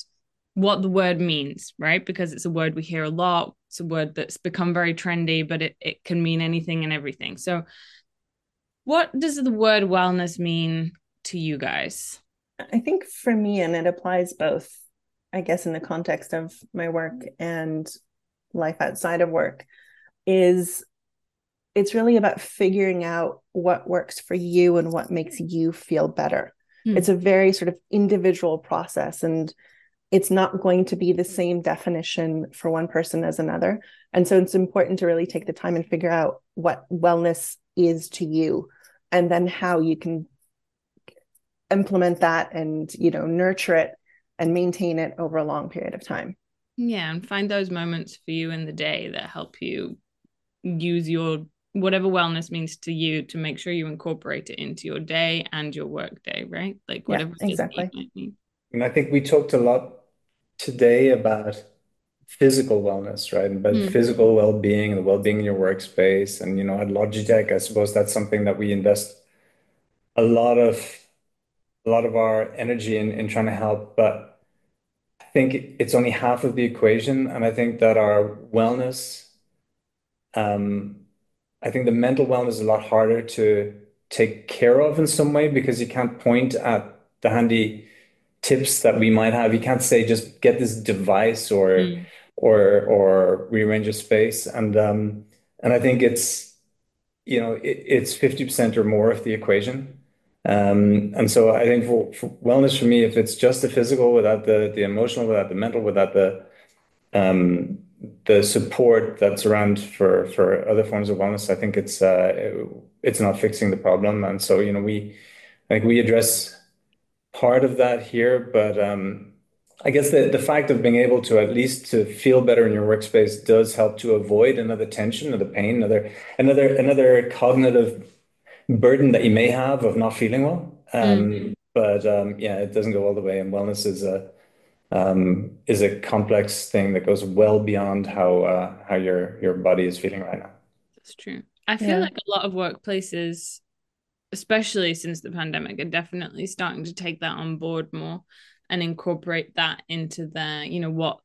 what the word means right because it's a word we hear a lot it's a word that's become very trendy but it, it can mean anything and everything so what does the word wellness mean to you guys? I think for me, and it applies both, I guess, in the context of my work and life outside of work, is it's really about figuring out what works for you and what makes you feel better. Hmm. It's a very sort of individual process and it's not going to be the same definition for one person as another. And so it's important to really take the time and figure out what wellness is to you and then how you can implement that and you know nurture it and maintain it over a long period of time yeah and find those moments for you in the day that help you use your whatever wellness means to you to make sure you incorporate it into your day and your work day right like whatever yeah, exactly and i think we talked a lot today about physical wellness, right? But mm. physical well-being and the well-being in your workspace. And you know, at Logitech, I suppose that's something that we invest a lot of a lot of our energy in, in trying to help, but I think it's only half of the equation. And I think that our wellness, um, I think the mental wellness is a lot harder to take care of in some way because you can't point at the handy tips that we might have. You can't say just get this device or mm. or or rearrange a space. And um, and I think it's you know it, it's 50% or more of the equation. Um, and so I think for, for, wellness for me, if it's just the physical without the the emotional, without the mental, without the um, the support that's around for for other forms of wellness, I think it's uh, it, it's not fixing the problem. And so you know we I think we address part of that here, but um, I guess the the fact of being able to at least to feel better in your workspace does help to avoid another tension, another pain, another another another cognitive burden that you may have of not feeling well. Um, mm-hmm. But um, yeah, it doesn't go all the way, and wellness is a is a complex thing that goes well beyond how uh, how your your body is feeling right now. That's true. I feel yeah. like a lot of workplaces, especially since the pandemic, are definitely starting to take that on board more and incorporate that into their, you know, what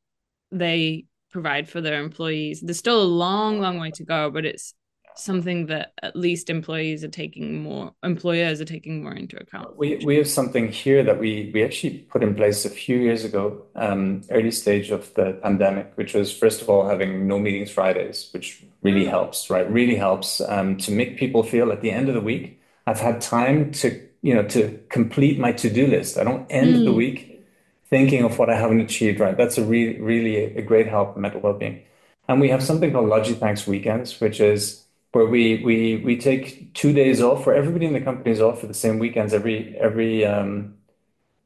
they provide for their employees. There's still a long, long way to go, but it's something that at least employees are taking more employers are taking more into account we we have something here that we we actually put in place a few years ago um, early stage of the pandemic which was first of all having no meetings fridays which really mm. helps right? Really helps um, to make people feel at the end of the week i've had time to you know to complete my to-do list. I don't end mm. the week thinking of what i haven't achieved right? That's a really really a great help in mental well-being. And we have something called Logithanks weekends which is where we we we take two days off, where everybody in the company is off for the same weekends every every um,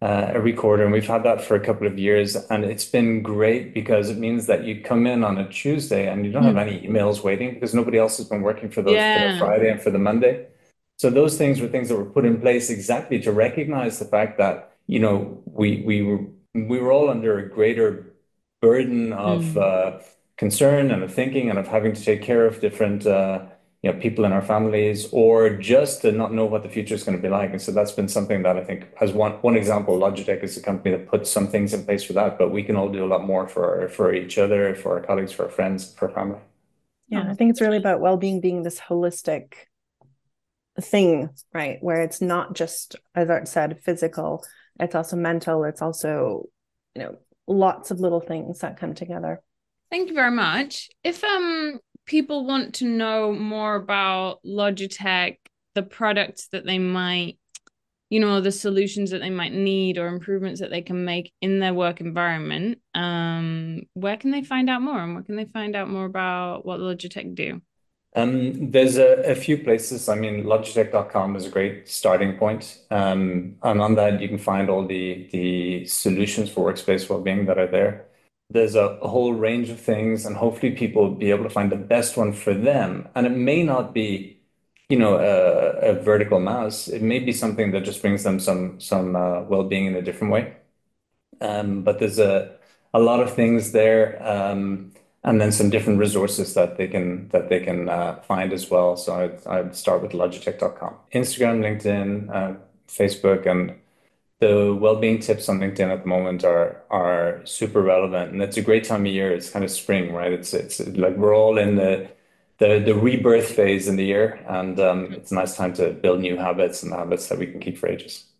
uh, every quarter, and we've had that for a couple of years, and it's been great because it means that you come in on a Tuesday and you don't have hmm. any emails waiting because nobody else has been working for those for the Friday and for the Monday. So those things were things that were put in place exactly to recognize the fact that you know we we were we were all under a greater burden of mm. uh, concern and of thinking and of having to take care of different uh, you know, people in our families, or just to not know what the future is going to be like. And so that's been something that I think, as one one example, Logitech is a company that puts some things in place for that, but we can all do a lot more for for each other, for our colleagues, for our friends, for our family. Yeah, I think it's really about well-being being this holistic thing, right? Where it's not just, as Art said, physical, it's also mental, it's also, you know, lots of little things that come together. Thank you very much. If um people want to know more about Logitech, the products that they might, you know, the solutions that they might need or improvements that they can make in their work environment, um, where can they find out more and where can they find out more about what Logitech do? Um, there's a, a, few places. I mean, logitech.com is a great starting point. Um, and on that, you can find all the, the solutions for workspace well-being that are there there's a, a, whole range of things and hopefully people will be able to find the best one for them. And it may not be you know a, a vertical mouse. It may be something that just brings them some some uh, well-being in a different way. Um, but there's a a lot of things there um, and then some different resources that they can that they can uh, find as well. So I'd, I'd start with logitech.com instagram linkedin uh, facebook and the well-being tips on LinkedIn at the moment are are super relevant, and it's a great time of year. It's kind of spring, right? It's it's like we're all in the the the rebirth phase in the year, and um, it's a nice time to build new habits and habits that we can keep for ages.